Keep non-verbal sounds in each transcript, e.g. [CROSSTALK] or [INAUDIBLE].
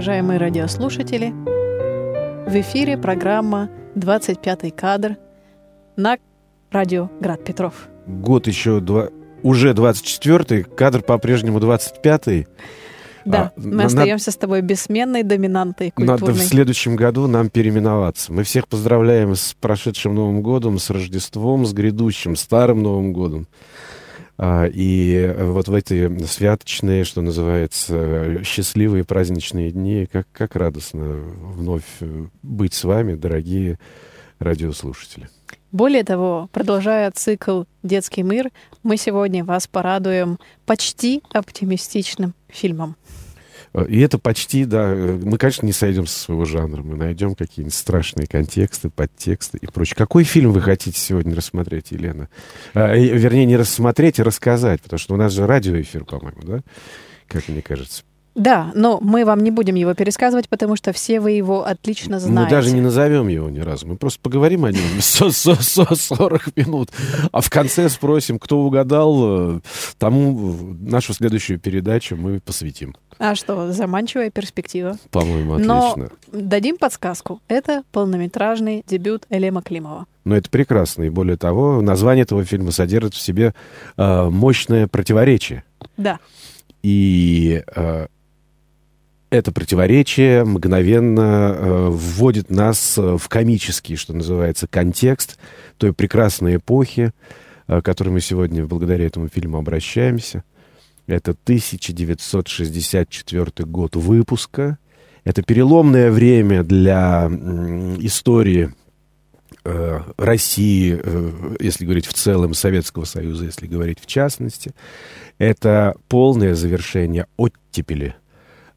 уважаемые радиослушатели! В эфире программа «25-й кадр» на радио «Град Петров». Год еще два, уже 24-й, кадр по-прежнему 25-й. Да, а, мы остаемся с тобой бессменной доминантой культурной. Надо в следующем году нам переименоваться. Мы всех поздравляем с прошедшим Новым годом, с Рождеством, с грядущим Старым Новым годом. А, и вот в эти святочные, что называется, счастливые праздничные дни, как, как радостно вновь быть с вами, дорогие радиослушатели. Более того, продолжая цикл «Детский мир», мы сегодня вас порадуем почти оптимистичным фильмом. И это почти, да, мы, конечно, не сойдем со своего жанра, мы найдем какие-нибудь страшные контексты, подтексты и прочее. Какой фильм вы хотите сегодня рассмотреть, Елена? А, вернее, не рассмотреть, а рассказать, потому что у нас же радиоэфир, по-моему, да? Как мне кажется. Да, но мы вам не будем его пересказывать, потому что все вы его отлично знаете. Мы даже не назовем его ни разу. Мы просто поговорим о нем 40 минут. А в конце спросим, кто угадал, э, тому нашу следующую передачу мы посвятим. А что, заманчивая перспектива. По-моему, отлично. Но дадим подсказку. Это полнометражный дебют Элема Климова. Но это прекрасно. И более того, название этого фильма содержит в себе э, мощное противоречие. Да. И э, это противоречие мгновенно э, вводит нас э, в комический, что называется, контекст той прекрасной эпохи, э, к которой мы сегодня благодаря этому фильму обращаемся. Это 1964 год выпуска. Это переломное время для э, истории э, России, э, если говорить в целом, Советского Союза, если говорить в частности. Это полное завершение оттепели –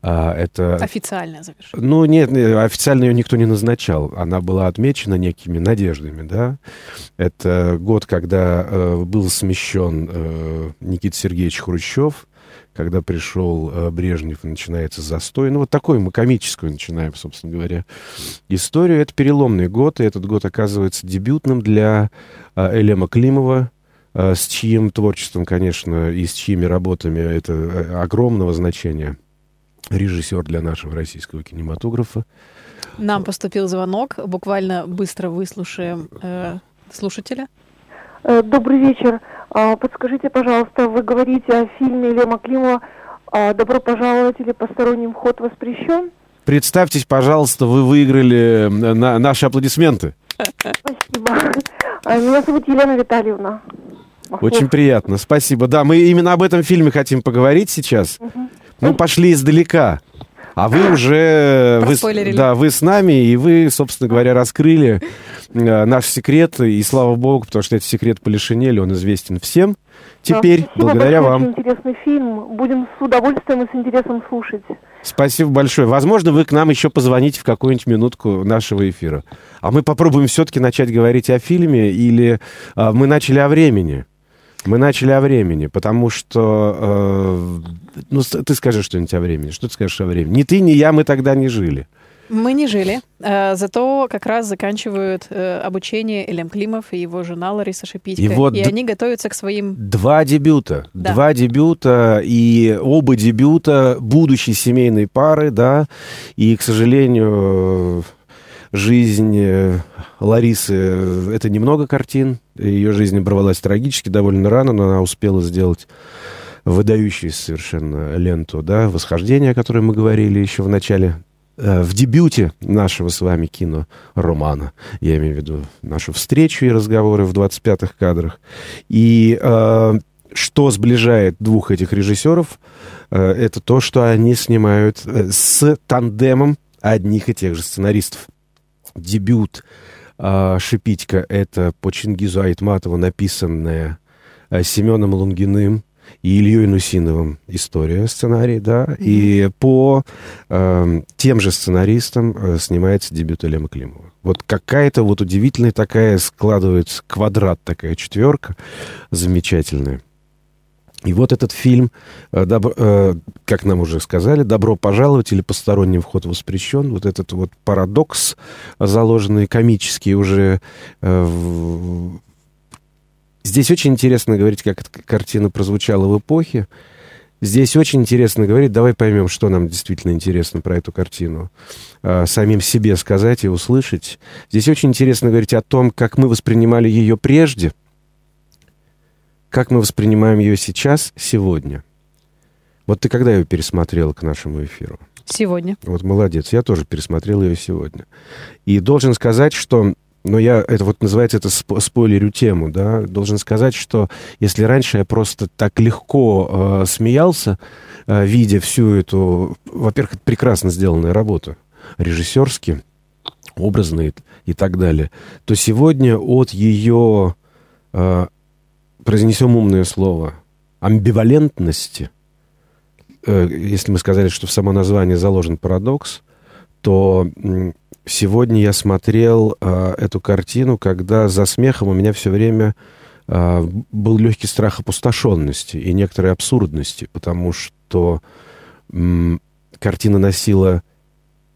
а, это... Официальное завершение. Ну, нет, официально ее никто не назначал. Она была отмечена некими надеждами, да. Это год, когда э, был смещен э, Никита Сергеевич Хрущев, когда пришел э, Брежнев, и начинается застой. Ну, вот такую мы комическую начинаем, собственно говоря, историю. Это переломный год, и этот год оказывается дебютным для э, Элема Климова, э, с чьим творчеством, конечно, и с чьими работами это э, огромного значения – режиссер для нашего российского кинематографа. Нам поступил звонок, буквально быстро выслушаем э, слушателя. Э, добрый вечер. А, подскажите, пожалуйста, вы говорите о фильме Лема Климова а, «Добро пожаловать» или «Посторонним вход воспрещен»? Представьтесь, пожалуйста, вы выиграли на наши аплодисменты. Спасибо. А, меня зовут Елена Витальевна. Очень приятно, спасибо. Да, мы именно об этом фильме хотим поговорить сейчас. Угу. Мы пошли издалека. А вы [LAUGHS] уже, вы, да, вы с нами, и вы, собственно говоря, раскрыли э, наш секрет, и слава богу, потому что этот секрет Полишинели, он известен всем. Теперь, да, благодаря вам. Очень интересный фильм. Будем с удовольствием и с интересом слушать. Спасибо большое. Возможно, вы к нам еще позвоните в какую-нибудь минутку нашего эфира. А мы попробуем все-таки начать говорить о фильме, или а, мы начали о времени. Мы начали о времени, потому что... Э, ну, ты скажи что-нибудь о времени. Что ты скажешь о времени? Ни ты, ни я, мы тогда не жили. Мы не жили. Э, зато как раз заканчивают э, обучение Элем Климов и его жена Лариса Шипитько. И, вот и они готовятся к своим... Два дебюта. Да. Два дебюта, и оба дебюта будущей семейной пары, да. И, к сожалению, жизнь э, Ларисы — это немного картин. Ее жизнь оборвалась трагически довольно рано, но она успела сделать выдающуюся совершенно ленту, да, «Восхождение», о которой мы говорили еще в начале э, в дебюте нашего с вами кино-романа. Я имею в виду нашу встречу и разговоры в 25-х кадрах. И э, что сближает двух этих режиссеров, э, это то, что они снимают э, с тандемом одних и тех же сценаристов дебют э, Шипитько — это по Чингизу Айтматову написанная э, Семеном Лунгиным и Ильей Нусиновым история, сценарий, да, mm-hmm. и по э, тем же сценаристам э, снимается дебют Элема Климова. Вот какая-то вот удивительная такая складывается квадрат, такая четверка замечательная. И вот этот фильм, э, э, как нам уже сказали, «Добро пожаловать» или «Посторонний вход воспрещен», вот этот вот парадокс, заложенный комический уже э, Здесь очень интересно говорить, как эта картина прозвучала в эпохе. Здесь очень интересно говорить. Давай поймем, что нам действительно интересно про эту картину. Самим себе сказать и услышать. Здесь очень интересно говорить о том, как мы воспринимали ее прежде, как мы воспринимаем ее сейчас, сегодня. Вот ты когда ее пересмотрела к нашему эфиру? Сегодня. Вот молодец. Я тоже пересмотрел ее сегодня. И должен сказать, что но я, это вот называется, это сп спойлерю тему, да, должен сказать, что если раньше я просто так легко э, смеялся, э, видя всю эту, во-первых, прекрасно сделанная работа, режиссерски, образные и так далее, то сегодня от ее, э, произнесем умное слово, амбивалентности, э, если мы сказали, что в само название заложен парадокс, то сегодня я смотрел э, эту картину, когда за смехом у меня все время э, был легкий страх опустошенности и некоторой абсурдности, потому что картина носила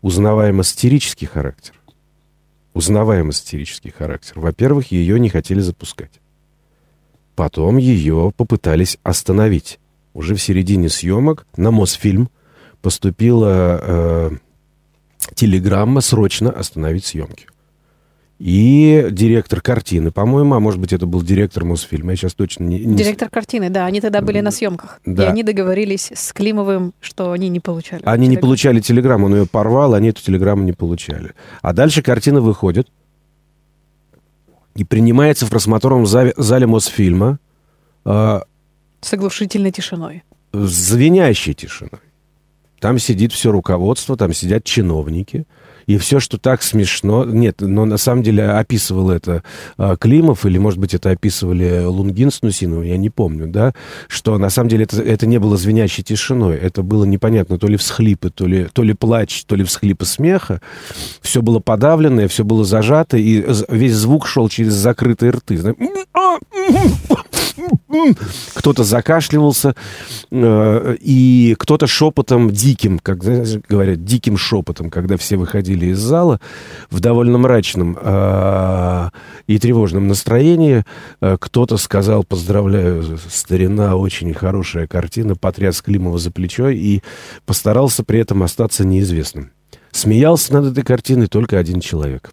узнаваемо сатирический характер. Узнаваемо сатирический характер. Во-первых, ее не хотели запускать. Потом ее попытались остановить. Уже в середине съемок на Мосфильм поступила э, телеграмма срочно остановить съемки. И директор картины, по-моему, а может быть, это был директор Мосфильма, я сейчас точно не... не... Директор картины, да, они тогда были на съемках. Да. И они договорились с Климовым, что они не получали. Они телеграмму. не получали телеграмму, он ее порвал, они эту телеграмму не получали. А дальше картина выходит и принимается в просмотровом зале, зале Мосфильма. Э, с оглушительной тишиной. Звенящей тишиной. Там сидит все руководство, там сидят чиновники. И все, что так смешно... Нет, но на самом деле описывал это а, Климов, или, может быть, это описывали Лунгин с Нусиновым, я не помню, да, что на самом деле это, это не было звенящей тишиной, это было непонятно, то ли всхлипы, то ли, то ли плач, то ли всхлипы смеха. Все было подавленное, все было зажато, и весь звук шел через закрытые рты. Кто-то закашливался, э, и кто-то шепотом диким, как говорят, диким шепотом, когда все выходили из зала, в довольно мрачном э, и тревожном настроении, э, кто-то сказал, поздравляю, старина, очень хорошая картина, потряс Климова за плечо и постарался при этом остаться неизвестным. Смеялся над этой картиной только один человек.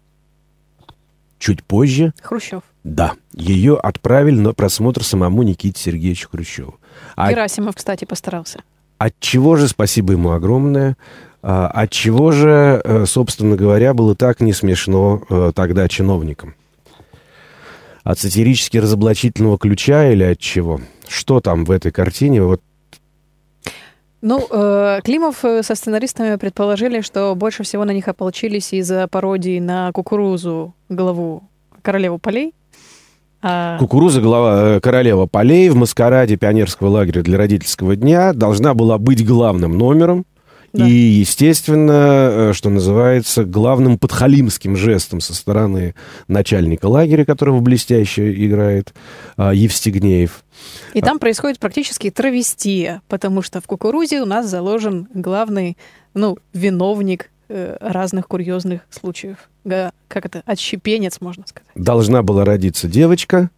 Чуть позже... Хрущев. Да, ее отправили на просмотр самому Никите Сергеевичу Хрущеву. А Герасимов, кстати, постарался. От чего же, спасибо ему огромное, а, от чего же, э, собственно говоря, было так не смешно э, тогда чиновникам? От сатирически разоблачительного ключа или от чего? Что там в этой картине? Вот ну, э, Климов со сценаристами предположили, что больше всего на них ополчились из-за пародии на кукурузу, главу королеву полей. А... Кукуруза, глава, э, королева полей в маскараде пионерского лагеря для родительского дня должна была быть главным номером. Да. И, естественно, э, что называется, главным подхалимским жестом со стороны начальника лагеря, которого блестяще играет а, Евстигнеев. И там происходит практически травестия, потому что в кукурузе у нас заложен главный, ну, виновник разных курьезных случаев как это, отщепенец, можно сказать. Должна была родиться девочка,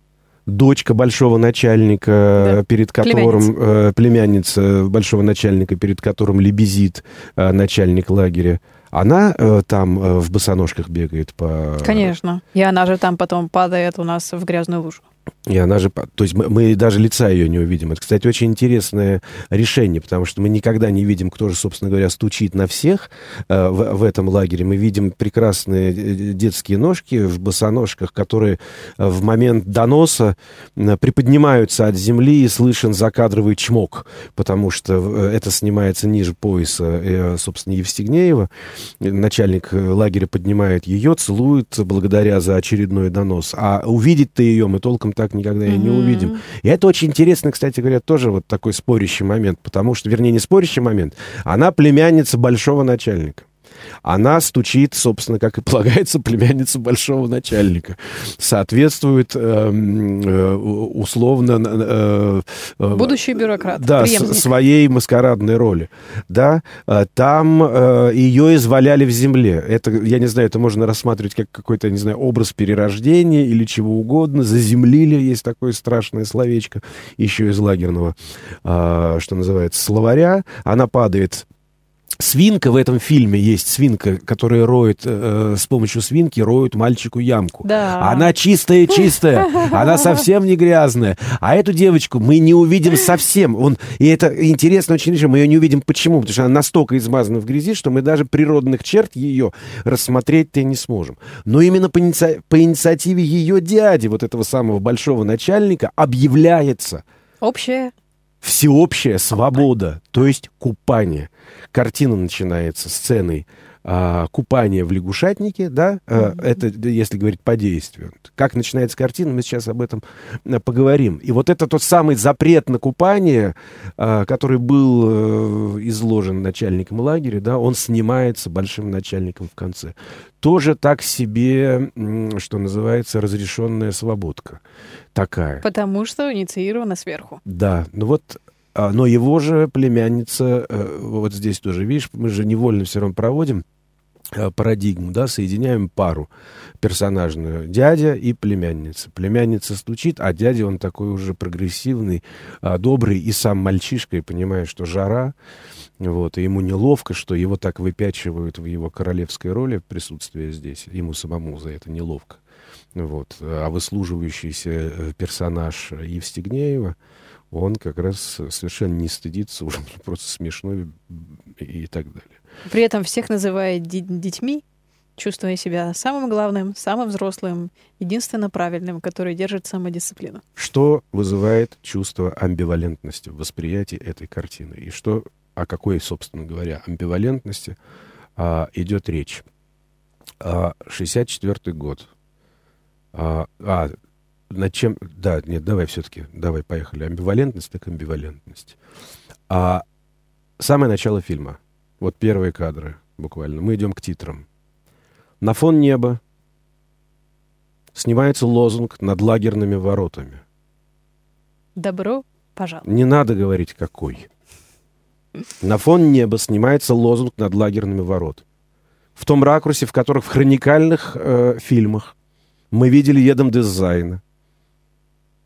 дочка большого начальника, да. перед которым племянница. Э, племянница большого начальника, перед которым лебезит э, начальник лагеря. Она э, там э, в босоножках бегает по... Конечно. И она же там потом падает у нас в грязную лужу. И она же, то есть мы, мы даже лица ее не увидим. Это, кстати, очень интересное решение, потому что мы никогда не видим, кто же, собственно говоря, стучит на всех э, в, в этом лагере. Мы видим прекрасные э, детские ножки в босоножках, которые э, в момент доноса э, приподнимаются от земли и слышен закадровый чмок, потому что это снимается ниже пояса, э, собственно, Евстигнеева. Начальник лагеря поднимает ее, целует благодаря за очередной донос. А увидеть-то ее мы толком так никогда и не увидим. И это очень интересно, кстати говоря, тоже вот такой спорящий момент, потому что, вернее, не спорящий момент, она племянница большого начальника. Она стучит, собственно, как и полагается, племянница большого начальника. Соответствует э, э, условно... Э, э, Будущий бюрократ. Да, с, своей маскарадной роли. Да, э, там э, ее изваляли в земле. Это, я не знаю, это можно рассматривать как какой-то, не знаю, образ перерождения или чего угодно. Заземлили, есть такое страшное словечко, еще из лагерного, э, что называется, словаря. Она падает Свинка в этом фильме есть свинка, которая роет э, с помощью свинки роет мальчику ямку. Да. Она чистая, чистая, [LAUGHS] она совсем не грязная. А эту девочку мы не увидим совсем. Он и это интересно очень, мы ее не увидим. Почему? Потому что она настолько измазана в грязи, что мы даже природных черт ее рассмотреть-то не сможем. Но именно по, иници... по инициативе ее дяди, вот этого самого большого начальника, объявляется общее всеобщая свобода, то есть купание. Картина начинается сценой а, купания в лягушатнике, да, mm-hmm. это если говорить по действию. Как начинается картина, мы сейчас об этом а, поговорим. И вот это тот самый запрет на купание, а, который был э, изложен начальником лагеря, да, он снимается большим начальником в конце. Тоже так себе, что называется, разрешенная свободка такая. Потому что инициирована сверху. Да, ну вот но его же племянница, э, вот здесь тоже, видишь, мы же невольно все равно проводим Э, парадигму, да, соединяем пару персонажную, дядя и племянница. Племянница стучит, а дядя, он такой уже прогрессивный, а, добрый и сам мальчишка, и понимает, что жара, вот, и ему неловко, что его так выпячивают в его королевской роли присутствие здесь, ему самому за это неловко. Вот. А выслуживающийся э, персонаж Евстигнеева, он как раз совершенно не стыдится, уже [LAUGHS] просто смешной и так далее. При этом всех называет детьми, чувствуя себя самым главным, самым взрослым, единственно правильным, который держит самодисциплину. Что вызывает чувство амбивалентности в восприятии этой картины? И что, о какой, собственно говоря, амбивалентности а, идет речь? А, 64 год. А, а, над чем... Да, нет, давай все-таки, давай, поехали. Амбивалентность, так амбивалентность. А, самое начало фильма — вот первые кадры буквально. Мы идем к титрам. На фон неба снимается лозунг над лагерными воротами. Добро пожаловать. Не надо говорить, какой. На фон неба снимается лозунг над лагерными ворот. В том ракурсе, в которых в хроникальных э, фильмах мы видели едом дизайна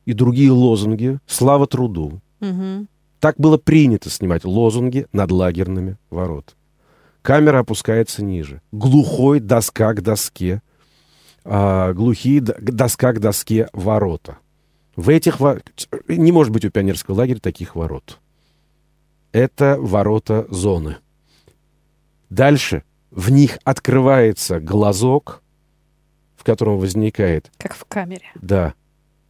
и другие лозунги «Слава труду», угу. Так было принято снимать лозунги над лагерными ворот. Камера опускается ниже. Глухой доска к доске. А, глухие доска к доске ворота. В этих... Не может быть у пионерского лагеря таких ворот. Это ворота зоны. Дальше в них открывается глазок, в котором возникает... Как в камере. Да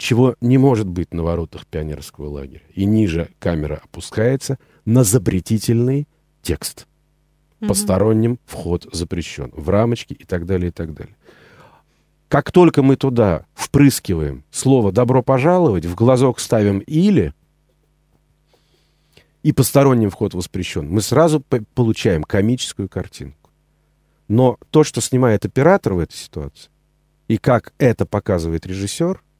чего не может быть на воротах пионерского лагеря. И ниже камера опускается на запретительный текст. Посторонним вход запрещен. В рамочке и так далее, и так далее. Как только мы туда впрыскиваем слово «добро пожаловать», в глазок ставим «или», и посторонним вход воспрещен, мы сразу получаем комическую картинку. Но то, что снимает оператор в этой ситуации, и как это показывает режиссер –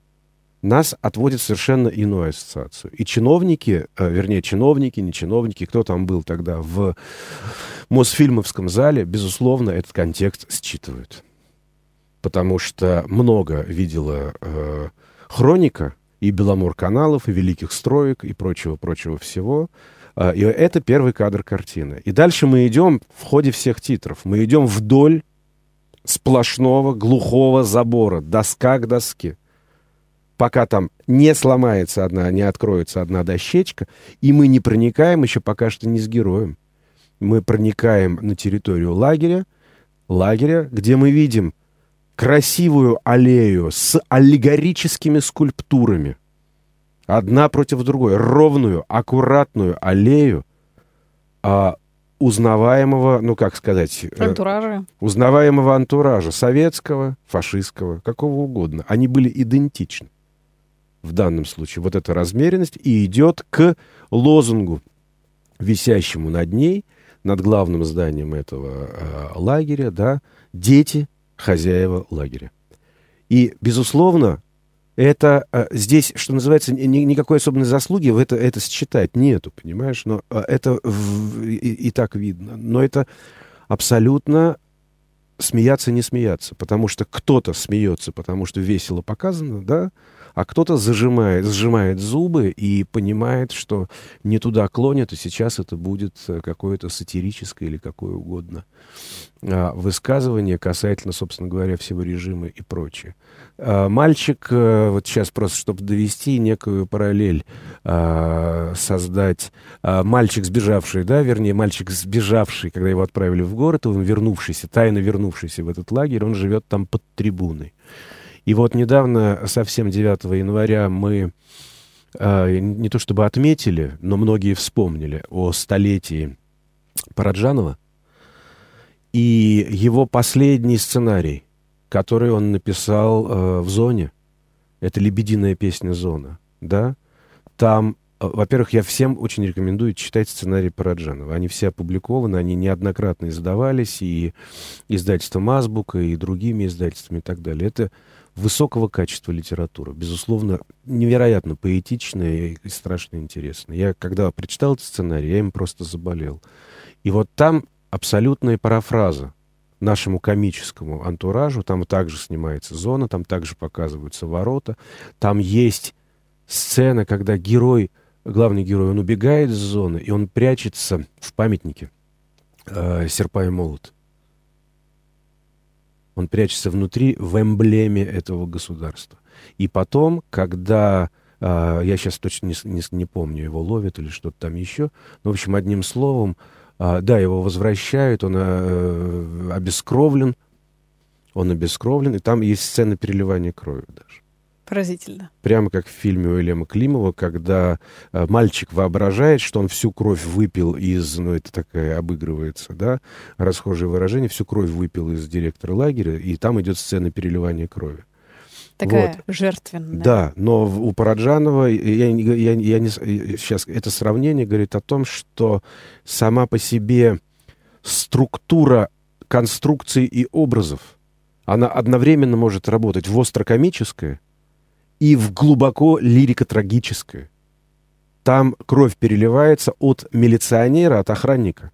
нас отводит совершенно иную ассоциацию. И чиновники, э, вернее, чиновники, не чиновники, кто там был тогда в Мосфильмовском зале, безусловно, этот контекст считывают. Потому что много видела э, хроника и Беломор-каналов, и Великих строек, и прочего-прочего всего. Э, и это первый кадр картины. И дальше мы идем в ходе всех титров. Мы идем вдоль сплошного глухого забора, доска к доске пока там не сломается одна, не откроется одна дощечка, и мы не проникаем еще пока что не с героем. Мы проникаем на территорию лагеря, лагеря, где мы видим красивую аллею с аллегорическими скульптурами. Одна против другой. Ровную, аккуратную аллею а, узнаваемого, ну как сказать... Э, антуража. Э, узнаваемого антуража. Советского, фашистского, какого угодно. Они были идентичны в данном случае, вот эта размеренность, и идет к лозунгу, висящему над ней, над главным зданием этого э, лагеря, да, дети хозяева лагеря. И, безусловно, это э, здесь, что называется, ни, никакой особенной заслуги в это, это считать нету, понимаешь? Но э, это в, и, и так видно. Но это абсолютно смеяться, не смеяться. Потому что кто-то смеется, потому что весело показано, да, а кто-то зажимает, сжимает зубы и понимает, что не туда клонят, и сейчас это будет э, какое-то сатирическое или какое угодно а, высказывание касательно, собственно говоря, всего режима и прочее. А, мальчик, э, вот сейчас просто, чтобы довести некую параллель, а, создать, мальчик сбежавший, да, вернее, мальчик сбежавший, когда его отправили в город, он вернувшийся, тайно вернувшийся в этот лагерь, он живет там под трибуной. И вот недавно, совсем 9 января, мы э, не то чтобы отметили, но многие вспомнили о столетии Параджанова и его последний сценарий, который он написал э, в «Зоне». Это «Лебединая песня «Зона». Да? Там во-первых, я всем очень рекомендую читать сценарий Параджанова. Они все опубликованы, они неоднократно издавались и издательством «Азбука», и другими издательствами и так далее. Это высокого качества литература. Безусловно, невероятно поэтичная и страшно интересная. Я, когда прочитал этот сценарий, я им просто заболел. И вот там абсолютная парафраза нашему комическому антуражу. Там также снимается зона, там также показываются ворота. Там есть сцена, когда герой, главный герой, он убегает из зоны, и он прячется в памятнике э, «Серпа и молот». Он прячется внутри, в эмблеме этого государства. И потом, когда э, я сейчас точно не, не, не помню, его ловят или что-то там еще. Но, в общем, одним словом, э, да, его возвращают, он э, обескровлен, он обескровлен, и там есть сцена переливания крови даже. Поразительно. Прямо как в фильме Уильяма Климова, когда э, мальчик воображает, что он всю кровь выпил из, ну это такая обыгрывается, да, расхожее выражение, всю кровь выпил из директора лагеря, и там идет сцена переливания крови. Такая вот. жертвенная. Да, но у Параджанова, я, я, я не, сейчас это сравнение говорит о том, что сама по себе структура конструкций и образов, она одновременно может работать в острокомическое, и в глубоко лирико-трагическое. Там кровь переливается от милиционера, от охранника,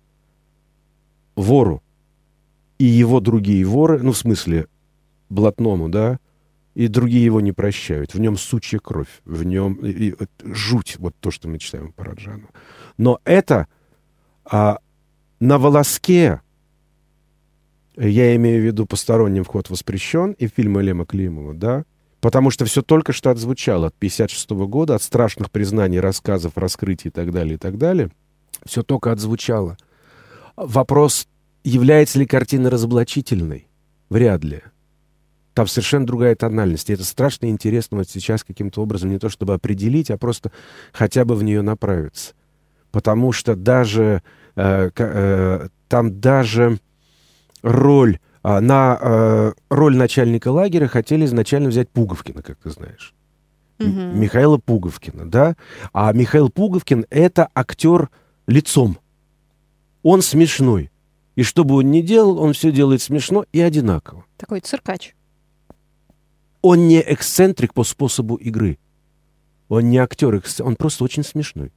вору. И его другие воры, ну, в смысле, блатному, да, и другие его не прощают. В нем сучья кровь, в нем и, и, жуть, вот то, что мы читаем по Раджану. Но это а, на волоске, я имею в виду посторонним вход воспрещен, и фильм Лема Климова, да, Потому что все только что отзвучало от 56 -го года, от страшных признаний, рассказов, раскрытий и так далее, и так далее. Все только отзвучало. Вопрос, является ли картина разоблачительной? Вряд ли. Там совершенно другая тональность. И это страшно интересно вот сейчас каким-то образом не то чтобы определить, а просто хотя бы в нее направиться. Потому что даже э, э, там даже роль на э, роль начальника лагеря хотели изначально взять Пуговкина, как ты знаешь. Угу. Михаила Пуговкина, да? А Михаил Пуговкин — это актер лицом. Он смешной. И что бы он ни делал, он все делает смешно и одинаково. Такой циркач. Он не эксцентрик по способу игры. Он не актер, он просто очень смешной.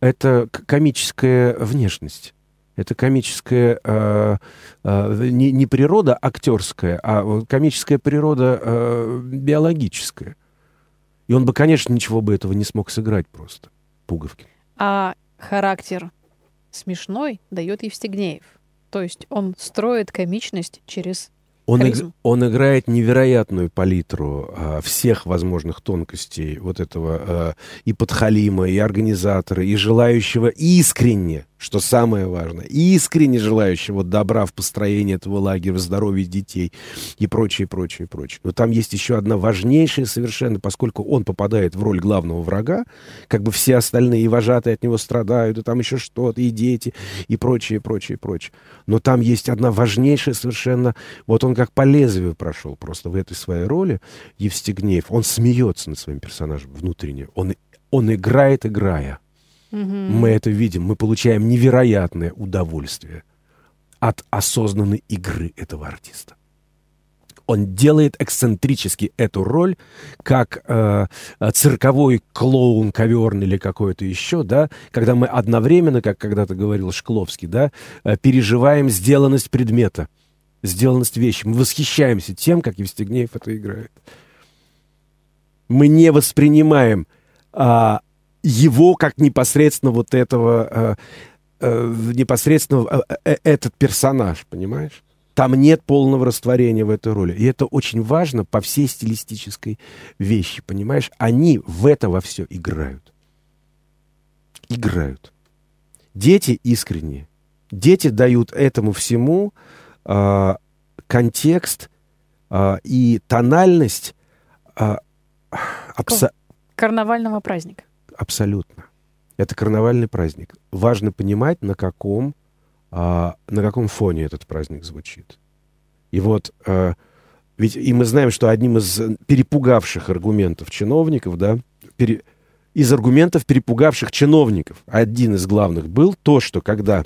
Это комическая внешность. Это комическая э, э, не, не природа актерская, а комическая природа э, биологическая. И он бы, конечно, ничего бы этого не смог сыграть просто. Пуговки. А характер смешной дает Евстигнеев. То есть он строит комичность через он, иг, он играет невероятную палитру а, всех возможных тонкостей вот этого а, и подхалима, и организатора, и желающего искренне что самое важное, искренне желающего добра в построении этого лагеря, в здоровье детей и прочее, прочее, прочее. Но там есть еще одна важнейшая совершенно, поскольку он попадает в роль главного врага, как бы все остальные и вожатые от него страдают, и там еще что-то, и дети, и прочее, прочее, прочее. Но там есть одна важнейшая совершенно, вот он как по лезвию прошел просто в этой своей роли, Евстигнеев, он смеется над своим персонажем внутренне, он, он играет, играя. Угу. Мы это видим, мы получаем невероятное удовольствие от осознанной игры этого артиста. Он делает эксцентрически эту роль, как э, цирковой клоун коверный или какой-то еще, да, когда мы одновременно, как когда-то говорил Шкловский, да, э, переживаем сделанность предмета, сделанность вещи. Мы восхищаемся тем, как Евстигнеев это играет. Мы не воспринимаем а, его как непосредственно вот этого, э, э, непосредственно э, этот персонаж, понимаешь? Там нет полного растворения в этой роли. И это очень важно по всей стилистической вещи, понимаешь? Они в это во все играют. Играют. Дети искренние. Дети дают этому всему э, контекст э, и тональность э, абсо... карнавального праздника. Абсолютно. Это карнавальный праздник. Важно понимать, на каком, а, на каком фоне этот праздник звучит. И вот, а, ведь и мы знаем, что одним из перепугавших аргументов чиновников, да, пере, из аргументов перепугавших чиновников, один из главных был то, что когда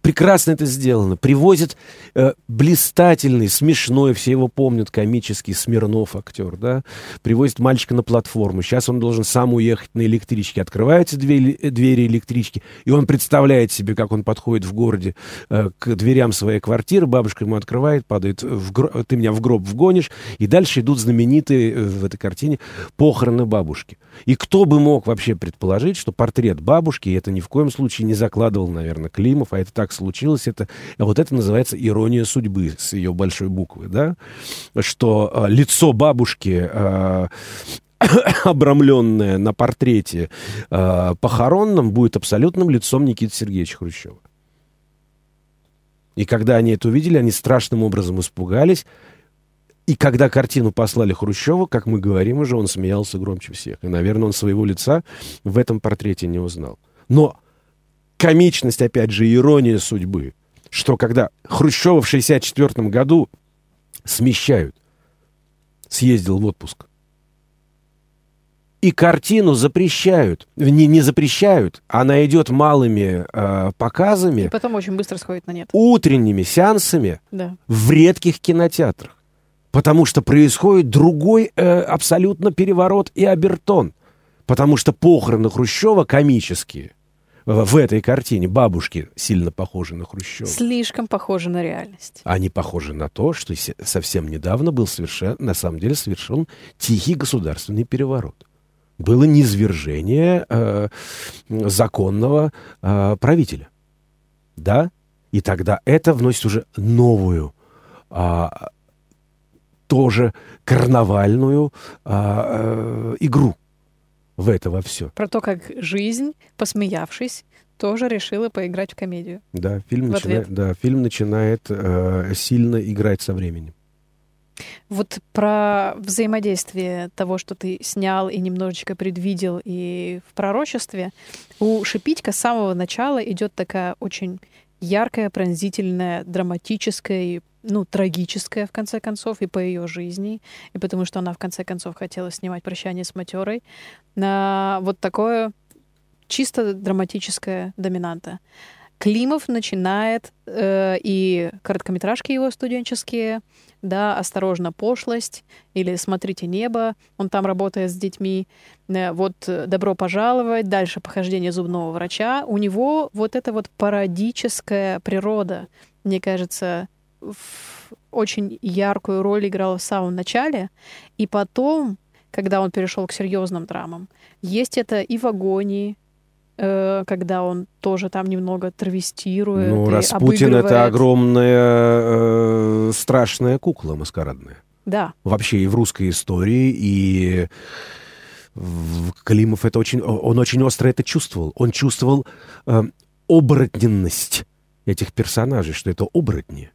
прекрасно это сделано. Привозит э, блистательный, смешной, все его помнят, комический Смирнов актер, да. Привозит мальчика на платформу. Сейчас он должен сам уехать на электричке. Открываются двери, двери электрички, и он представляет себе, как он подходит в городе э, к дверям своей квартиры. Бабушка ему открывает, падает, в гроб, ты меня в гроб вгонишь. И дальше идут знаменитые э, в этой картине похороны бабушки. И кто бы мог вообще предположить, что портрет бабушки, и это ни в коем случае не закладывал, наверное, Климов, а это так случилось, это, вот это называется ирония судьбы с ее большой буквы, да, что э, лицо бабушки э, [COUGHS] обрамленное на портрете э, похоронном будет абсолютным лицом Никиты Сергеевича Хрущева. И когда они это увидели, они страшным образом испугались. И когда картину послали Хрущеву, как мы говорим уже, он смеялся громче всех. И, наверное, он своего лица в этом портрете не узнал. Но комичность, опять же, ирония судьбы, что когда Хрущева в 64 году смещают, съездил в отпуск, и картину запрещают. Не, не запрещают, она идет малыми э, показами. И потом очень быстро сходит на нет. Утренними сеансами да. в редких кинотеатрах. Потому что происходит другой э, абсолютно переворот и обертон. Потому что похороны Хрущева комические в этой картине бабушки сильно похожи на Хрущева. Слишком похожи на реальность. Они похожи на то, что совсем недавно был совершен, на самом деле совершен тихий государственный переворот. Было низвержение э, законного э, правителя. Да? И тогда это вносит уже новую, э, тоже карнавальную э, э, игру в это во все. Про то, как жизнь, посмеявшись, тоже решила поиграть в комедию. Да, фильм, начинает, да, фильм начинает э, сильно играть со временем. Вот про взаимодействие того, что ты снял и немножечко предвидел и в пророчестве. У Шипитька с самого начала идет такая очень яркая, пронзительная, драматическая и ну, трагическая, в конце концов, и по ее жизни, и потому что она, в конце концов, хотела снимать «Прощание с матерой», на вот такое чисто драматическое доминанта. Климов начинает э, и короткометражки его студенческие, да, «Осторожно, пошлость» или «Смотрите небо», он там работает с детьми, э, вот «Добро пожаловать», дальше «Похождение зубного врача». У него вот эта вот пародическая природа, мне кажется, очень яркую роль играл в самом начале, и потом, когда он перешел к серьезным драмам, есть это и в агонии, э, когда он тоже там немного травестирует. Ну, Распутин это огромная э, страшная кукла маскарадная. Да. Вообще и в русской истории, и Климов это очень, он очень остро это чувствовал. Он чувствовал э, оборотненность этих персонажей, что это оборотни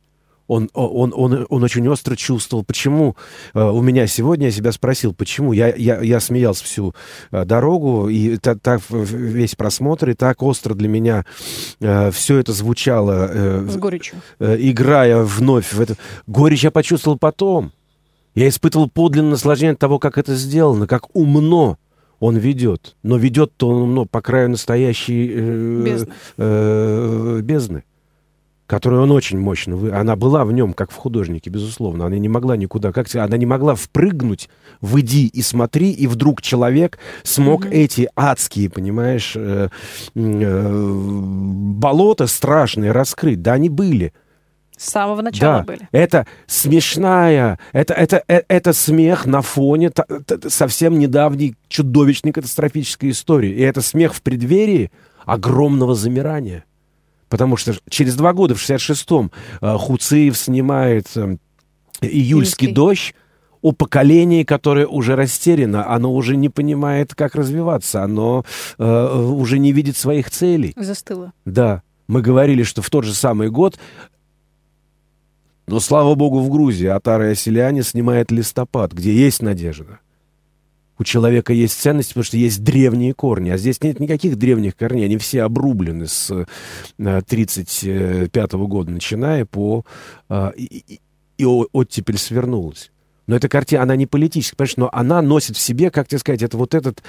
он, он, он, он очень остро чувствовал. Почему э, у меня сегодня, я себя спросил, почему я, я, я смеялся всю э, дорогу, и так, так весь просмотр, и так остро для меня э, все это звучало. С горечью. Играя вновь в это. Горечь я почувствовал потом. Я испытывал подлинное наслаждение от того, как это сделано, как умно он ведет. Но ведет-то он ну, по краю настоящей э, бездны. Э, бездны которую он очень мощно... Вы... Она была в нем, как в художнике, безусловно. Она не могла никуда... Как... Она не могла впрыгнуть в «иди и смотри», и вдруг человек смог mm-hmm. эти адские, понимаешь, э, э, болота страшные раскрыть. Да, они были. С самого начала да, были. Это смешная, это, это, это, это смех на фоне та, та, совсем недавней чудовищной катастрофической истории. И это смех в преддверии огромного замирания. Потому что через два года, в 66-м, э, Хуциев снимает э, «Июльский Июльский. дождь», о поколении, которое уже растеряно, оно уже не понимает, как развиваться, оно э, уже не видит своих целей. Застыло. Да. Мы говорили, что в тот же самый год, но, слава богу, в Грузии Атара Яселяне снимает «Листопад», где есть надежда у человека есть ценность, потому что есть древние корни. А здесь нет никаких древних корней. Они все обрублены с 1935 -го года, начиная по... А, и, и, оттепель свернулась. Но эта картина, она не политическая, понимаешь, но она носит в себе, как тебе сказать, это вот этот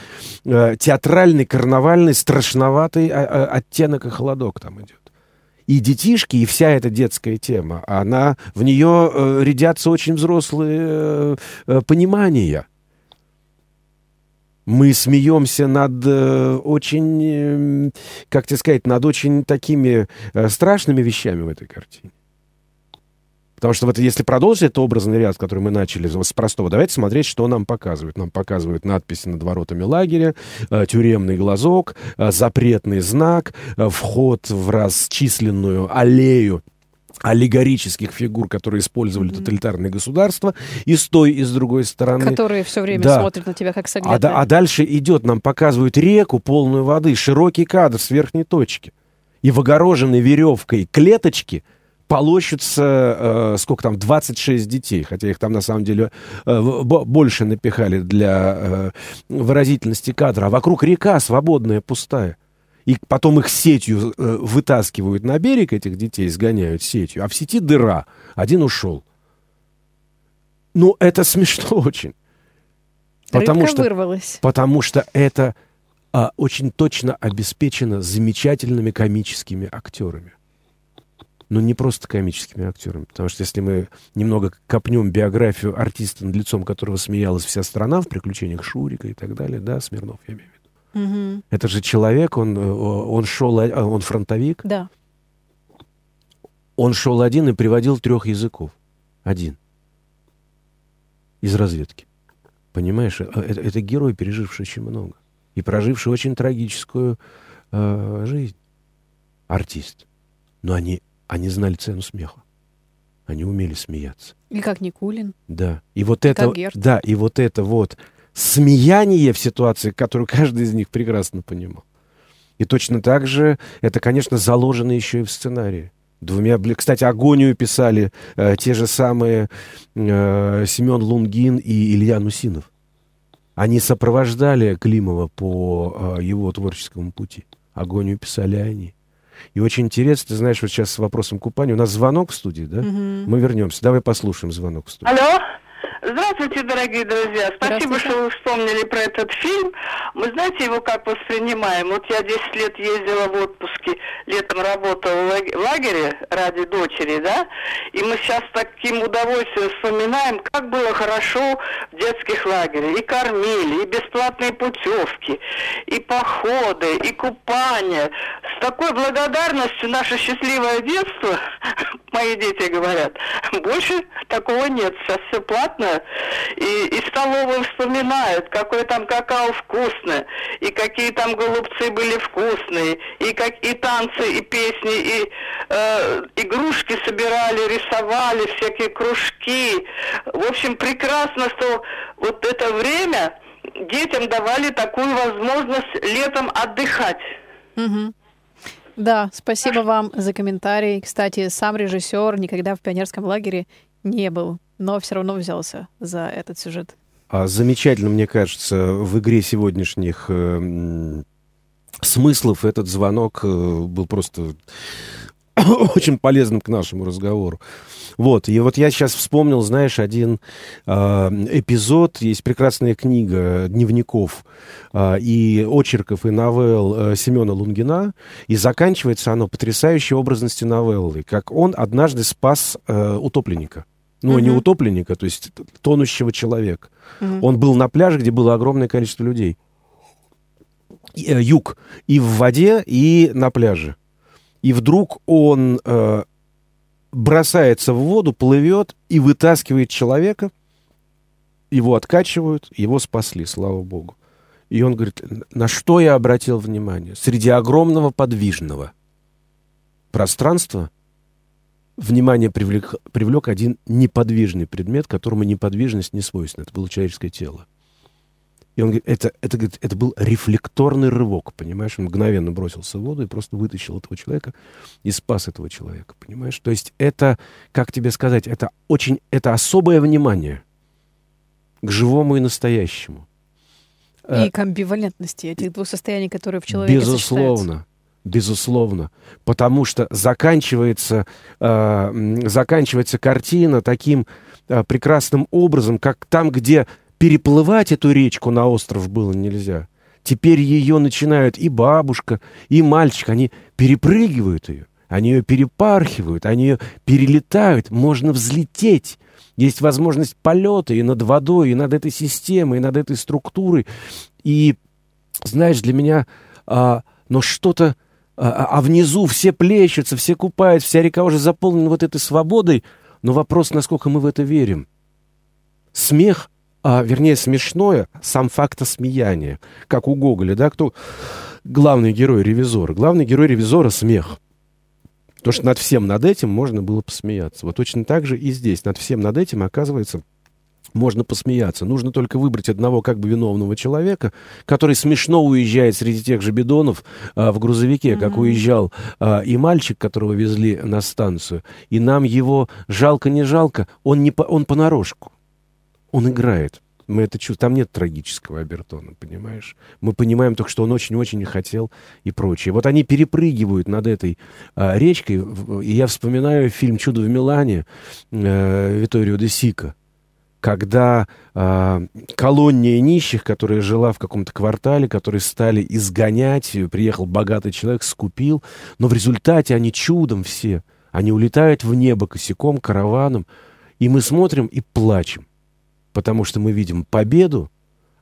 э, театральный, карнавальный, страшноватый а, а, оттенок и холодок там идет. И детишки, и вся эта детская тема, она, в нее э, рядятся очень взрослые э, э, понимания мы смеемся над э, очень, э, как тебе сказать, над очень такими э, страшными вещами в этой картине. Потому что вот если продолжить этот образный ряд, который мы начали с простого, давайте смотреть, что нам показывают. Нам показывают надписи над воротами лагеря, э, тюремный глазок, запретный знак, вход в расчисленную аллею аллегорических фигур, которые использовали mm-hmm. тоталитарные государства, и с той, и с другой стороны. Которые все время да. смотрят на тебя как с а, да, а дальше идет, нам показывают реку, полную воды, широкий кадр с верхней точки. И в огороженной веревкой клеточки полощутся, э, сколько там, 26 детей, хотя их там на самом деле э, больше напихали для э, выразительности кадра. А вокруг река свободная, пустая и потом их сетью э, вытаскивают на берег, этих детей сгоняют сетью, а в сети дыра, один ушел. Ну, это смешно [LAUGHS] очень. Потому Рыбка что, вырвалась. Потому что это а, очень точно обеспечено замечательными комическими актерами. Но не просто комическими актерами. Потому что если мы немного копнем биографию артиста, над лицом которого смеялась вся страна в «Приключениях Шурика» и так далее, да, Смирнов, я имею в виду, Угу. Это же человек, он, э, он шел, э, он фронтовик. Да. Он шел один и приводил трех языков. Один. Из разведки. Понимаешь, э, это, это герой, переживший очень много. И проживший очень трагическую э, жизнь. Артист. Но они, они знали цену смеха. Они умели смеяться. И как Никулин. Да. И вот и это, да, и вот это вот смеяние в ситуации, которую каждый из них прекрасно понимал. И точно так же это, конечно, заложено еще и в сценарии. Двумя, кстати, агонию писали э, те же самые э, Семен Лунгин и Илья Нусинов. Они сопровождали Климова по э, его творческому пути. Агонию писали они. И очень интересно, ты знаешь, вот сейчас с вопросом купания. У нас звонок в студии, да? Угу. Мы вернемся. Давай послушаем звонок в студии. Алло? Здравствуйте, дорогие друзья. Спасибо, что вы вспомнили про этот фильм. Мы знаете его как воспринимаем? Вот я 10 лет ездила в отпуске, летом работала в лагере ради дочери, да? И мы сейчас таким удовольствием вспоминаем, как было хорошо в детских лагерях. И кормили, и бесплатные путевки, и походы, и купания. С такой благодарностью наше счастливое детство, [LAUGHS] мои дети говорят, больше такого нет. Сейчас все платно, и, и столовые вспоминают, какой там какао вкусный, и какие там голубцы были вкусные, и, как, и танцы, и песни, и э, игрушки собирали, рисовали, всякие кружки. В общем, прекрасно, что вот это время детям давали такую возможность летом отдыхать. Угу. Да, спасибо вам за комментарий. Кстати, сам режиссер никогда в пионерском лагере не был но все равно взялся за этот сюжет. А замечательно, мне кажется, в игре сегодняшних э, смыслов этот звонок э, был просто [COUGHS] очень полезным к нашему разговору. Вот, и вот я сейчас вспомнил, знаешь, один э, эпизод, есть прекрасная книга дневников э, и очерков, и новелл э, Семена Лунгина, и заканчивается оно потрясающей образности новеллы, как он однажды спас э, утопленника. Ну, mm-hmm. не утопленника, то есть тонущего человека. Mm-hmm. Он был на пляже, где было огромное количество людей. Э, юг. И в воде, и на пляже. И вдруг он э, бросается в воду, плывет и вытаскивает человека. Его откачивают, его спасли, слава богу. И он говорит, на что я обратил внимание? Среди огромного подвижного пространства внимание привлек, привлек один неподвижный предмет, которому неподвижность не свойственна. Это было человеческое тело. И он говорит, это, это, говорит, это был рефлекторный рывок, понимаешь? Он мгновенно бросился в воду и просто вытащил этого человека и спас этого человека, понимаешь? То есть это, как тебе сказать, это очень, это особое внимание к живому и настоящему. И э, к амбивалентности этих двух состояний, которые в человеке Безусловно. Безусловно. Потому что заканчивается, э, заканчивается картина таким э, прекрасным образом, как там, где переплывать эту речку на остров было нельзя. Теперь ее начинают и бабушка, и мальчик, они перепрыгивают ее, они ее перепархивают, они ее перелетают, можно взлететь. Есть возможность полета и над водой, и над этой системой, и над этой структурой. И, знаешь, для меня, а, но что-то, а, а, а внизу все плещутся, все купают, вся река уже заполнена вот этой свободой, но вопрос, насколько мы в это верим. Смех а, вернее, смешное, сам факт осмеяния, как у Гоголя, да, кто главный герой ревизора. Главный герой ревизора — смех. То, что над всем над этим можно было посмеяться. Вот точно так же и здесь. Над всем над этим, оказывается, можно посмеяться. Нужно только выбрать одного как бы виновного человека, который смешно уезжает среди тех же бидонов а, в грузовике, mm-hmm. как уезжал а, и мальчик, которого везли на станцию. И нам его жалко не жалко, он, не по, он понарошку он играет. Мы это чувствуем. Там нет трагического обертона, понимаешь? Мы понимаем только, что он очень-очень хотел и прочее. Вот они перепрыгивают над этой а, речкой. И я вспоминаю фильм «Чудо в Милане» э, Виторио де Сика когда э, колония нищих, которая жила в каком-то квартале, которые стали изгонять, приехал богатый человек, скупил, но в результате они чудом все, они улетают в небо косяком, караваном, и мы смотрим и плачем потому что мы видим победу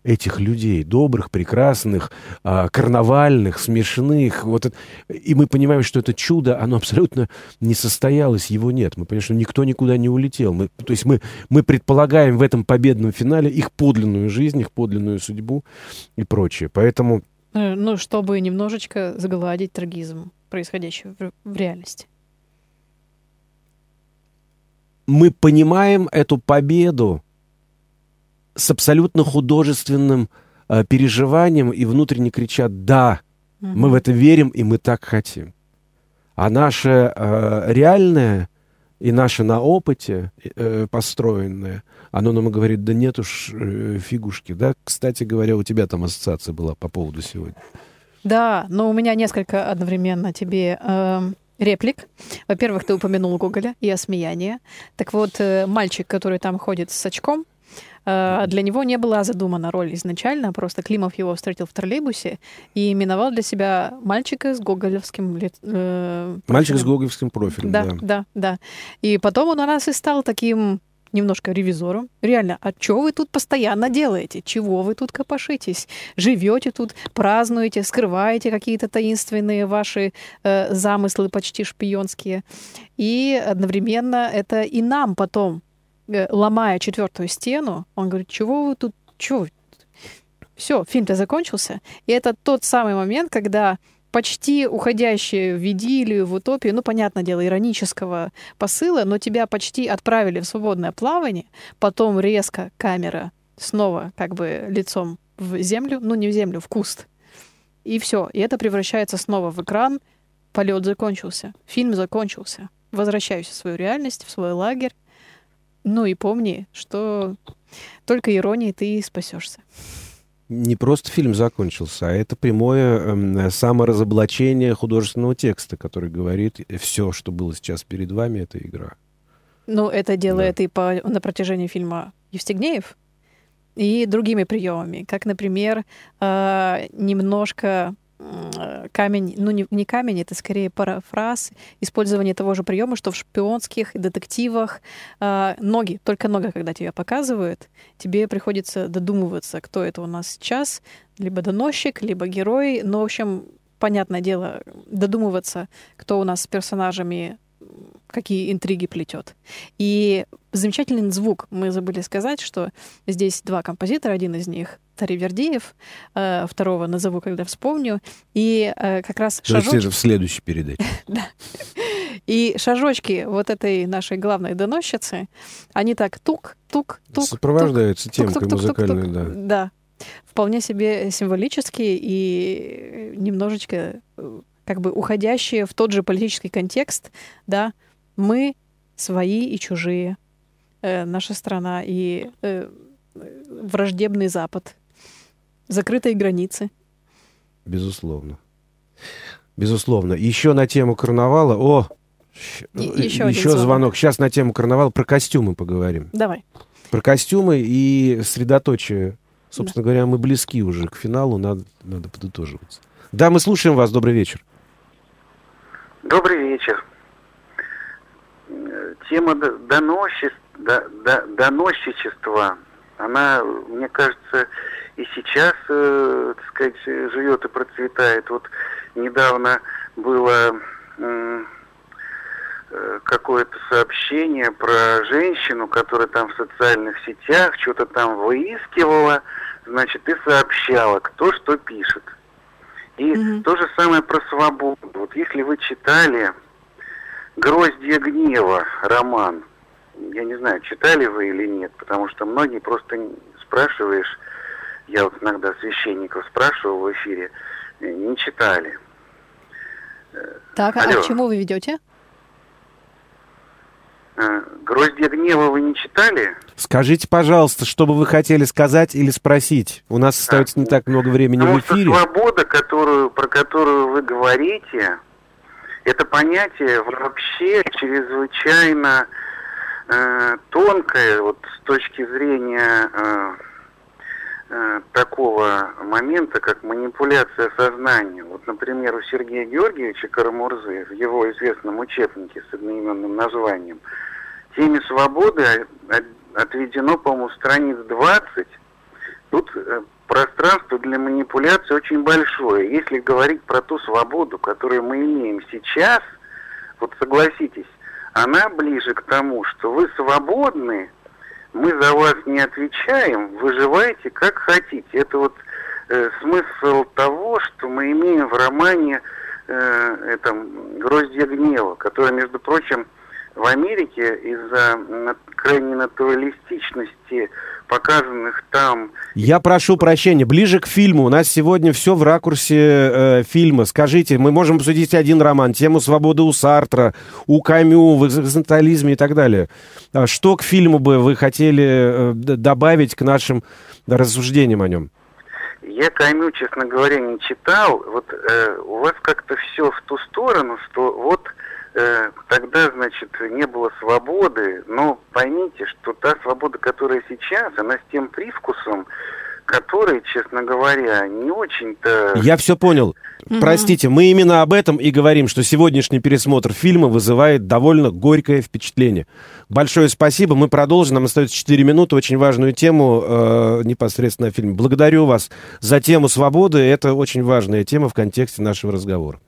этих людей, добрых, прекрасных, а, карнавальных, смешных. Вот это, и мы понимаем, что это чудо, оно абсолютно не состоялось, его нет. Мы понимаем, что никто никуда не улетел. Мы, то есть мы, мы предполагаем в этом победном финале их подлинную жизнь, их подлинную судьбу и прочее. Поэтому... Э, ну, чтобы немножечко загладить трагизм, происходящего в, в реальности. Мы понимаем эту победу, с абсолютно художественным э, переживанием и внутренне кричат «да, угу. мы в это верим и мы так хотим». А наше э, реальное и наше на опыте э, построенное, оно нам говорит, да нет уж э, фигушки. Да, кстати говоря, у тебя там ассоциация была по поводу сегодня. Да, но у меня несколько одновременно тебе э, реплик. Во-первых, ты упомянул Гоголя и осмеяние. Так вот, э, мальчик, который там ходит с очком, для него не была задумана роль изначально, просто Климов его встретил в троллейбусе и именовал для себя мальчика с гоголевским э, Мальчик с гоголевским профилем, да. Да, да, да. И потом он у нас и стал таким немножко ревизором. Реально, а что вы тут постоянно делаете? Чего вы тут копошитесь? Живете тут, празднуете, скрываете какие-то таинственные ваши э, замыслы почти шпионские. И одновременно это и нам потом Э, ломая четвертую стену, он говорит, чего вы тут, чего Все, фильм-то закончился. И это тот самый момент, когда почти уходящие в идиллию, в утопию, ну, понятное дело, иронического посыла, но тебя почти отправили в свободное плавание, потом резко камера снова как бы лицом в землю, ну, не в землю, в куст. И все. И это превращается снова в экран. Полет закончился. Фильм закончился. Возвращаюсь в свою реальность, в свой лагерь. Ну и помни, что только иронией ты спасешься. не просто фильм закончился, а это прямое э, саморазоблачение художественного текста, который говорит, все, что было сейчас перед вами, это игра. Ну, это делает да. и по, на протяжении фильма Евстигнеев, и другими приемами, как, например, э, немножко камень, ну не, не камень, это скорее парафраз, использование того же приема, что в шпионских детективах. Э, ноги, только нога, когда тебя показывают, тебе приходится додумываться, кто это у нас сейчас, либо доносчик, либо герой, но, в общем, понятное дело, додумываться, кто у нас с персонажами какие интриги плетет. И замечательный звук. Мы забыли сказать, что здесь два композитора, один из них Таривердиев, э, второго назову, когда вспомню, и э, как раз шажочки... это в следующей передаче. [LAUGHS] да. И шажочки вот этой нашей главной доносчицы, они так тук, тук, тук. Сопровождаются темкой музыкальной, да. Да. Вполне себе символические и немножечко э, как бы уходящие в тот же политический контекст, да, мы свои и чужие, э, наша страна и э, враждебный Запад, закрытые границы. Безусловно. Безусловно. Еще на тему карнавала. О, и, еще, еще звонок. звонок. Сейчас на тему карнавала про костюмы поговорим. Давай. Про костюмы и средоточие. Собственно да. говоря, мы близки уже к финалу, надо, надо подытоживаться. Да, мы слушаем вас. Добрый вечер. Добрый вечер. Тема доносчества, доносчичества, она, мне кажется, и сейчас, э, так сказать, живет и процветает. Вот недавно было э, какое-то сообщение про женщину, которая там в социальных сетях что-то там выискивала, значит, и сообщала, кто что пишет. И mm-hmm. то же самое про свободу. Вот если вы читали «Гроздья гнева» роман, я не знаю, читали вы или нет, потому что многие просто спрашиваешь, я вот иногда священников спрашивал в эфире, не читали. Так, Алло. а к чему вы ведете? Э, Гроздья гнева вы не читали? Скажите, пожалуйста, что бы вы хотели сказать или спросить? У нас остается не так много времени в эфире. Что свобода, которую, про которую вы говорите, это понятие вообще чрезвычайно э, тонкое вот, с точки зрения э, э, такого момента, как манипуляция сознанием. Вот, например, у Сергея Георгиевича Карамурзы в его известном учебнике с одноименным названием теме свободы отведено, по-моему, страниц 20. Тут э, пространство для манипуляции очень большое. Если говорить про ту свободу, которую мы имеем сейчас, вот согласитесь, она ближе к тому, что вы свободны, мы за вас не отвечаем, выживайте как хотите. Это вот э, смысл того, что мы имеем в романе э, этом «Гроздья гнева», который, между прочим, в Америке из-за крайней натуралистичности показанных там. Я прошу прощения, ближе к фильму. У нас сегодня все в ракурсе э, фильма. Скажите, мы можем обсудить один роман, тему свободы у Сартра, у Камю, в экзистенциализме и так далее. А что к фильму бы вы хотели э, добавить к нашим рассуждениям о нем? Я Камю, честно говоря, не читал. Вот э, у вас как-то все в ту сторону, что вот э, тогда, значит, не было свободы, но поймите, что та свобода, которая сейчас, она с тем привкусом, который, честно говоря, не очень-то... Я все понял. Угу. Простите, мы именно об этом и говорим, что сегодняшний пересмотр фильма вызывает довольно горькое впечатление. Большое спасибо. Мы продолжим. Нам остается 4 минуты. Очень важную тему э, непосредственно о фильме. Благодарю вас за тему свободы. Это очень важная тема в контексте нашего разговора.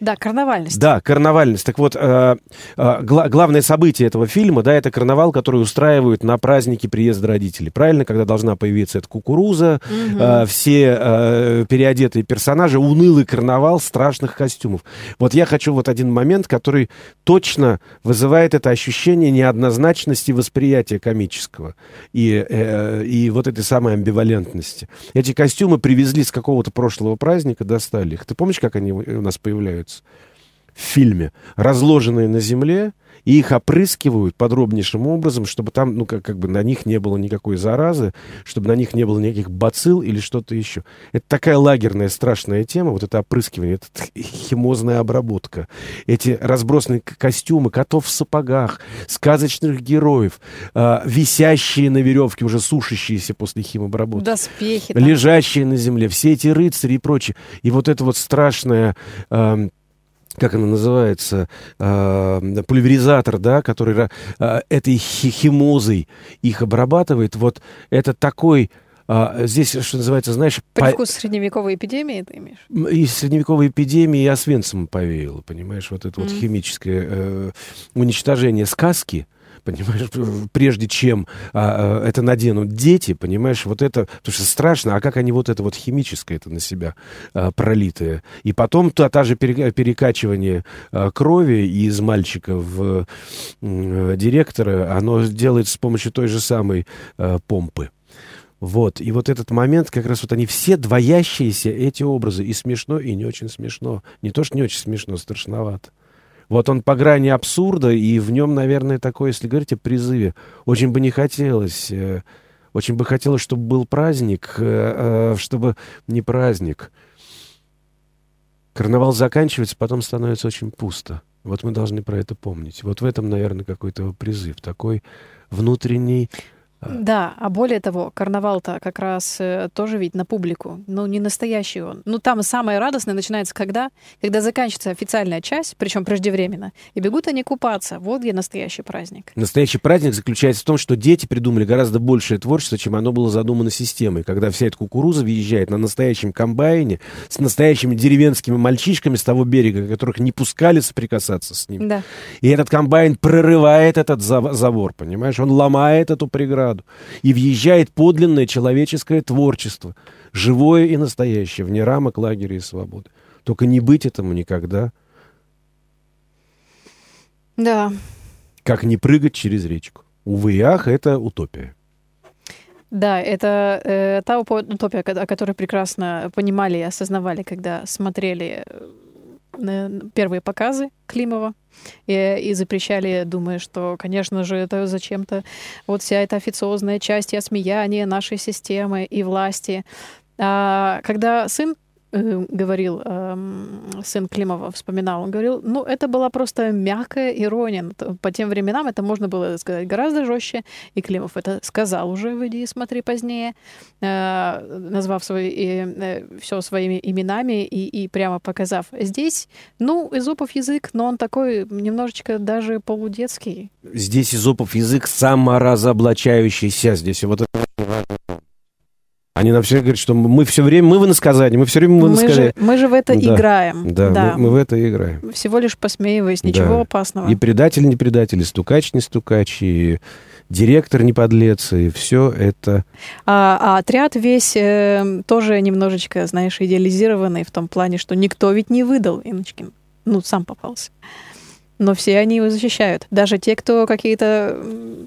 Да, карнавальность. Да, карнавальность. Так вот, э, э, гла- главное событие этого фильма, да, это карнавал, который устраивают на праздники приезда родителей. Правильно, когда должна появиться эта кукуруза, угу. э, все э, переодетые персонажи, унылый карнавал страшных костюмов. Вот я хочу вот один момент, который точно вызывает это ощущение неоднозначности восприятия комического и, э, и вот этой самой амбивалентности. Эти костюмы привезли с какого-то прошлого праздника, достали их. Ты помнишь, как они у нас появляются? it's в фильме, разложенные на земле, и их опрыскивают подробнейшим образом, чтобы там, ну, как, как бы на них не было никакой заразы, чтобы на них не было никаких бацилл или что-то еще. Это такая лагерная страшная тема, вот это опрыскивание, это химозная обработка, эти разбросанные костюмы, котов в сапогах, сказочных героев, э, висящие на веревке, уже сушащиеся после химобработки. Доспехи. Там. Лежащие на земле, все эти рыцари и прочее. И вот это вот страшное... Э, как она называется, э, пульверизатор, да, который э, этой химозой их обрабатывает, вот это такой а, здесь, что называется, знаешь... Привкус по... средневековой эпидемии ты имеешь? И средневековой эпидемии и Освенцим повеяло, понимаешь, вот это mm. вот химическое э, уничтожение сказки, понимаешь, прежде чем а, а, это наденут дети, понимаешь, вот это, потому что страшно, а как они вот это вот химическое это на себя а, пролитое. И потом та, та же перекачивание а, крови из мальчика в а, директора, оно делается с помощью той же самой а, помпы. Вот. И вот этот момент, как раз вот они все двоящиеся, эти образы. И смешно, и не очень смешно. Не то, что не очень смешно, страшновато. Вот он по грани абсурда, и в нем, наверное, такое, если говорить о призыве, очень бы не хотелось, э, очень бы хотелось, чтобы был праздник, э, э, чтобы не праздник. Карнавал заканчивается, потом становится очень пусто. Вот мы должны про это помнить. Вот в этом, наверное, какой-то призыв, такой внутренний да, а более того, карнавал-то как раз э, тоже ведь на публику. Ну, не настоящий он. Ну, там самое радостное начинается когда? Когда заканчивается официальная часть, причем преждевременно, и бегут они купаться. Вот где настоящий праздник. Настоящий праздник заключается в том, что дети придумали гораздо большее творчество, чем оно было задумано системой. Когда вся эта кукуруза въезжает на настоящем комбайне с настоящими деревенскими мальчишками с того берега, которых не пускали соприкасаться с ним. Да. И этот комбайн прорывает этот забор, понимаешь? Он ломает эту преграду эстраду, и въезжает подлинное человеческое творчество, живое и настоящее, вне рамок лагеря и свободы. Только не быть этому никогда. Да. Как не прыгать через речку. Увы и ах, это утопия. Да, это э, та утопия, о которой прекрасно понимали и осознавали, когда смотрели э, первые показы Климова и, и запрещали, думая, что, конечно же, это зачем-то вот вся эта официозная часть и осмеяние нашей системы и власти. А когда сын Э, говорил эм, сын Климова, вспоминал, он говорил, ну, это была просто мягкая ирония. По тем временам это можно было сказать гораздо жестче, и Климов это сказал уже в «Иди смотри» позднее, э, назвав свои, э, все своими именами и, и прямо показав. Здесь, ну, Изопов язык, но он такой немножечко даже полудетский. Здесь Изопов язык саморазоблачающийся. Здесь вот это они нам все говорят, что мы все время, мы в иносказании, мы все время в иносказании. Мы же, мы же в это да. играем. Да, да. Мы, мы в это играем. Всего лишь посмеиваясь, ничего да. опасного. И предатель не предатель, и стукач не стукач, и директор не подлец, и все это... А, а отряд весь э, тоже немножечко, знаешь, идеализированный в том плане, что никто ведь не выдал Иночкин. Ну, сам попался но все они его защищают. Даже те, кто какие-то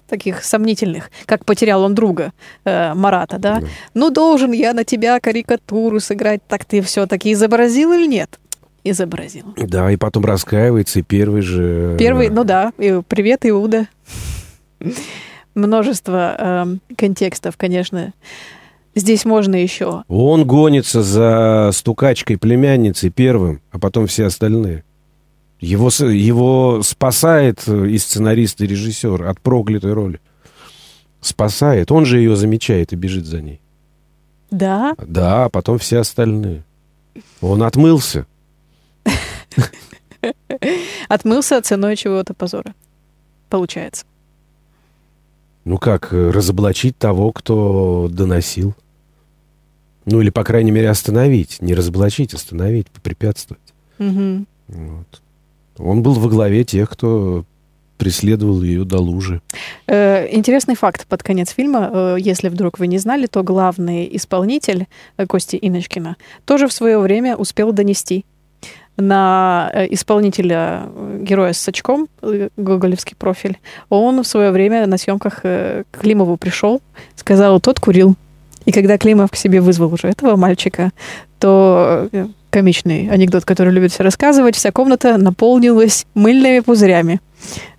таких сомнительных, как потерял он друга э, Марата, да? да? Ну, должен я на тебя карикатуру сыграть, так ты все-таки изобразил или нет? Изобразил. Да, и потом раскаивается, и первый же... Первый, ну да, и привет, Иуда. Множество э, контекстов, конечно. Здесь можно еще. Он гонится за стукачкой племянницей первым, а потом все остальные. Его, его спасает э, и сценарист, и режиссер от проклятой роли. Спасает. Он же ее замечает и бежит за ней. Да? Да, а потом все остальные. Он отмылся. Отмылся ценой чего-то позора. Получается. Ну как, э, разоблачить того, кто доносил. Ну или, по крайней мере, остановить. Не разоблачить, остановить, попрепятствовать. Угу. Вот. Он был во главе тех, кто преследовал ее до лужи. Э, интересный факт под конец фильма. Э, если вдруг вы не знали, то главный исполнитель э, Кости Иночкина тоже в свое время успел донести на исполнителя героя с сачком, гоголевский профиль. Он в свое время на съемках к Климову пришел, сказал, тот курил. И когда Климов к себе вызвал уже этого мальчика, то э, комичный анекдот, который любит все рассказывать, вся комната наполнилась мыльными пузырями.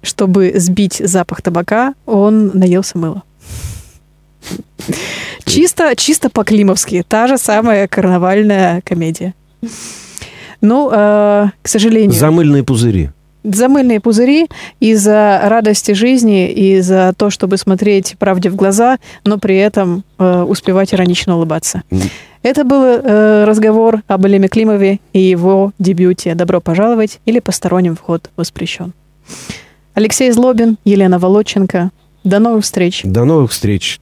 Чтобы сбить запах табака, он наелся мыла. Чисто, чисто по-климовски. Та же самая карнавальная комедия. Ну, э, к сожалению... Замыльные пузыри. Замыльные пузыри из-за радости жизни и за то, чтобы смотреть правде в глаза, но при этом э, успевать иронично улыбаться. Это был э, разговор об Элеме Климове и его дебюте «Добро пожаловать» или «Посторонним вход воспрещен». Алексей Злобин, Елена Володченко. До новых встреч. До новых встреч.